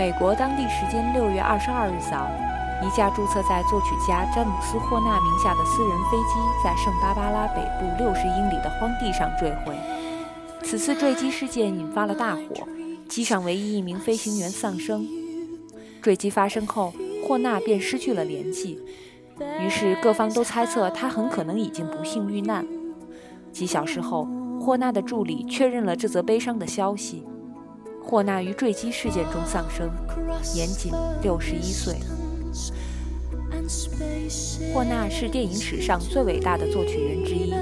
美国当地时间六月二十二日早，一架注册在作曲家詹姆斯·霍纳名下的私人飞机在圣巴巴拉北部六十英里的荒地上坠毁。此次坠机事件引发了大火，机上唯一一名飞行员丧生。坠机发生后，霍纳便失去了联系，于是各方都猜测他很可能已经不幸遇难。几小时后，霍纳的助理确认了这则悲伤的消息。霍纳于坠机事件中丧生，年仅六十一岁。霍纳是电影史上最伟大的作曲人之一，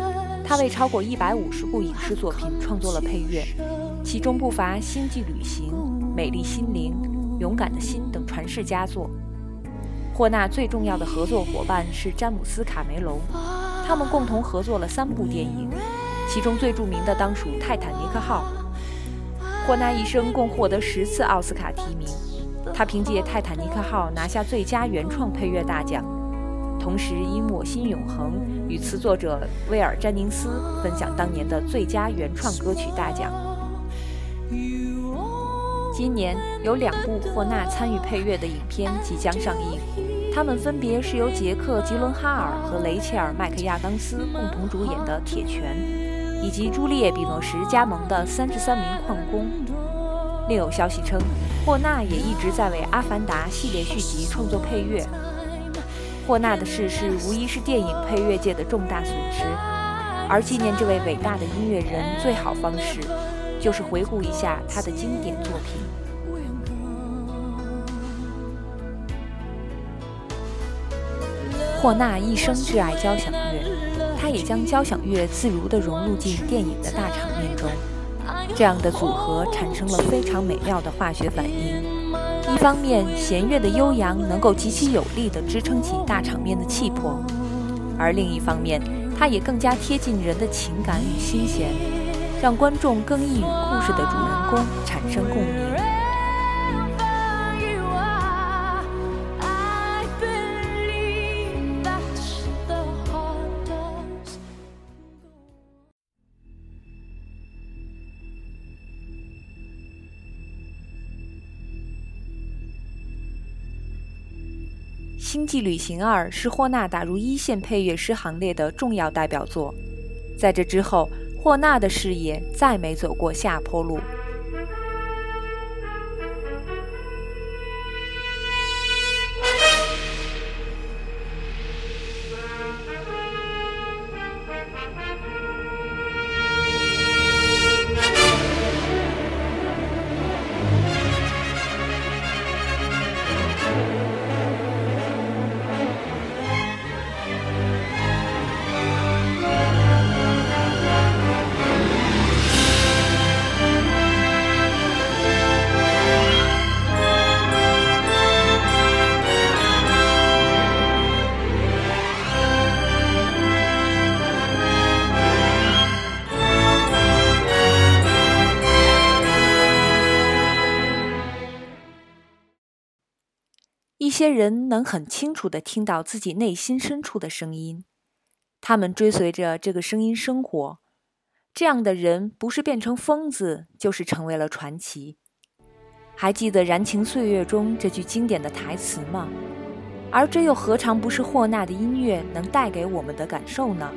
他为超过一百五十部影视作品创作了配乐，其中不乏《星际旅行》《美丽心灵》《勇敢的心》等传世佳作。霍纳最重要的合作伙伴是詹姆斯·卡梅隆，他们共同合作了三部电影，其中最著名的当属《泰坦尼克号》。霍纳一生共获得十次奥斯卡提名，他凭借《泰坦尼克号》拿下最佳原创配乐大奖，同时因《我心永恒》与词作者威尔·詹宁斯分享当年的最佳原创歌曲大奖。今年有两部霍纳参与配乐的影片即将上映，他们分别是由杰克·吉伦哈尔和雷切尔·麦克亚当斯共同主演的《铁拳》。以及朱丽叶·比诺什加盟的三十三名矿工。另有消息称，霍纳也一直在为《阿凡达》系列续集创作配乐。霍纳的逝世无疑是电影配乐界的重大损失，而纪念这位伟大的音乐人最好方式，就是回顾一下他的经典作品。霍纳一生挚爱交响乐。他也将交响乐自如地融入进电影的大场面中，这样的组合产生了非常美妙的化学反应。一方面，弦乐的悠扬能够极其有力地支撑起大场面的气魄；而另一方面，它也更加贴近人的情感与心弦，让观众更易与故事的主人公产生共鸣。《星际旅行二》是霍纳打入一线配乐师行列的重要代表作，在这之后，霍纳的事业再没走过下坡路。些人能很清楚地听到自己内心深处的声音，他们追随着这个声音生活。这样的人不是变成疯子，就是成为了传奇。还记得《燃情岁月》中这句经典的台词吗？而这又何尝不是霍纳的音乐能带给我们的感受呢？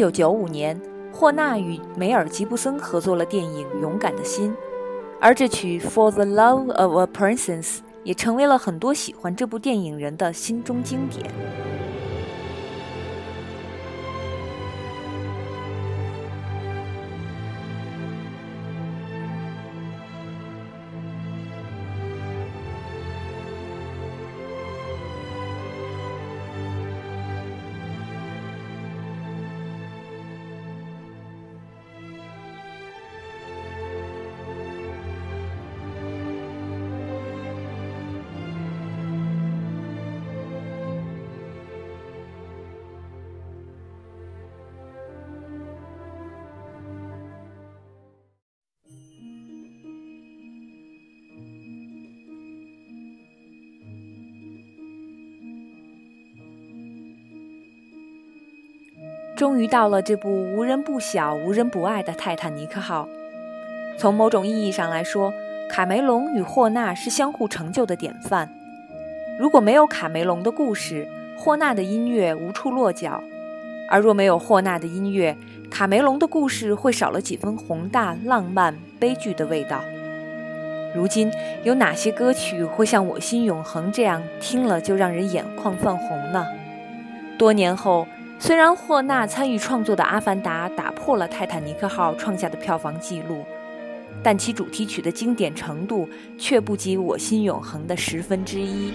九九五年，霍纳与梅尔吉布森合作了电影《勇敢的心》，而这曲《For the Love of a Princess》也成为了很多喜欢这部电影人的心中经典。终于到了这部无人不晓、无人不爱的泰坦尼克号。从某种意义上来说，卡梅隆与霍纳是相互成就的典范。如果没有卡梅隆的故事，霍纳的音乐无处落脚；而若没有霍纳的音乐，卡梅隆的故事会少了几分宏大、浪漫、悲剧的味道。如今，有哪些歌曲会像《我心永恒》这样听了就让人眼眶泛红呢？多年后。虽然霍纳参与创作的《阿凡达》打破了《泰坦尼克号》创下的票房纪录，但其主题曲的经典程度却不及《我心永恒》的十分之一。《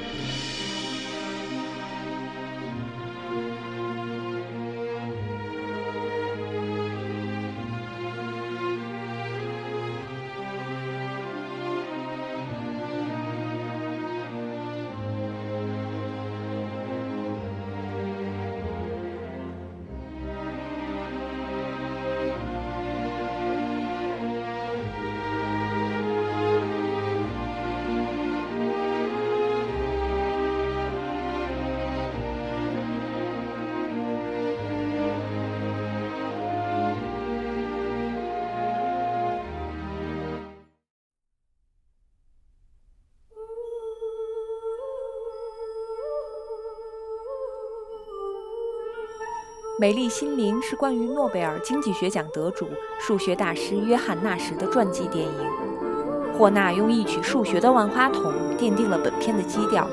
美丽心灵》是关于诺贝尔经济学奖得主、数学大师约翰·纳什的传记电影。霍纳用一曲数学的万花筒奠定了本片的基调，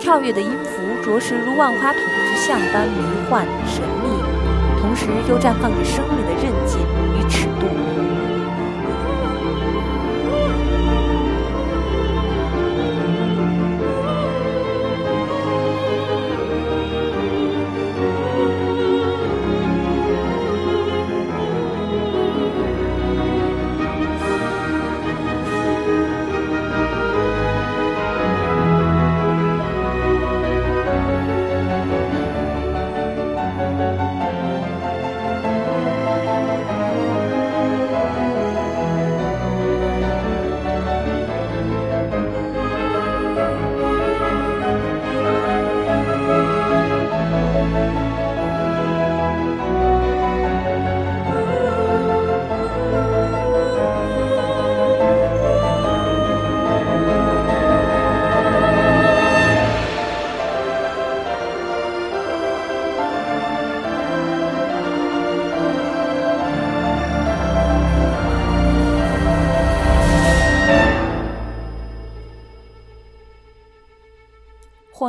跳跃的音符着实如万花筒之像般迷幻神秘，同时又绽放着生命的韧劲与尺度。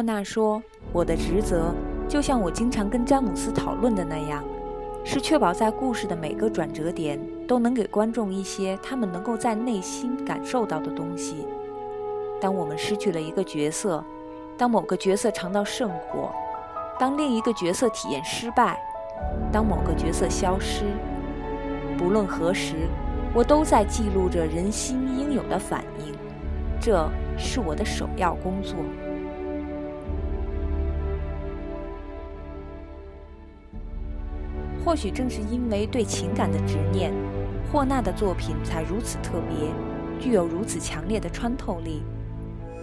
霍纳说：“我的职责，就像我经常跟詹姆斯讨论的那样，是确保在故事的每个转折点都能给观众一些他们能够在内心感受到的东西。当我们失去了一个角色，当某个角色尝到圣果，当另一个角色体验失败，当某个角色消失，不论何时，我都在记录着人心应有的反应。这是我的首要工作。”或许正是因为对情感的执念，霍纳的作品才如此特别，具有如此强烈的穿透力。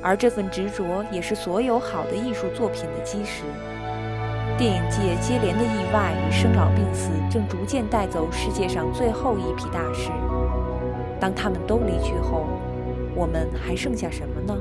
而这份执着也是所有好的艺术作品的基石。电影界接连的意外与生老病死，正逐渐带走世界上最后一批大师。当他们都离去后，我们还剩下什么呢？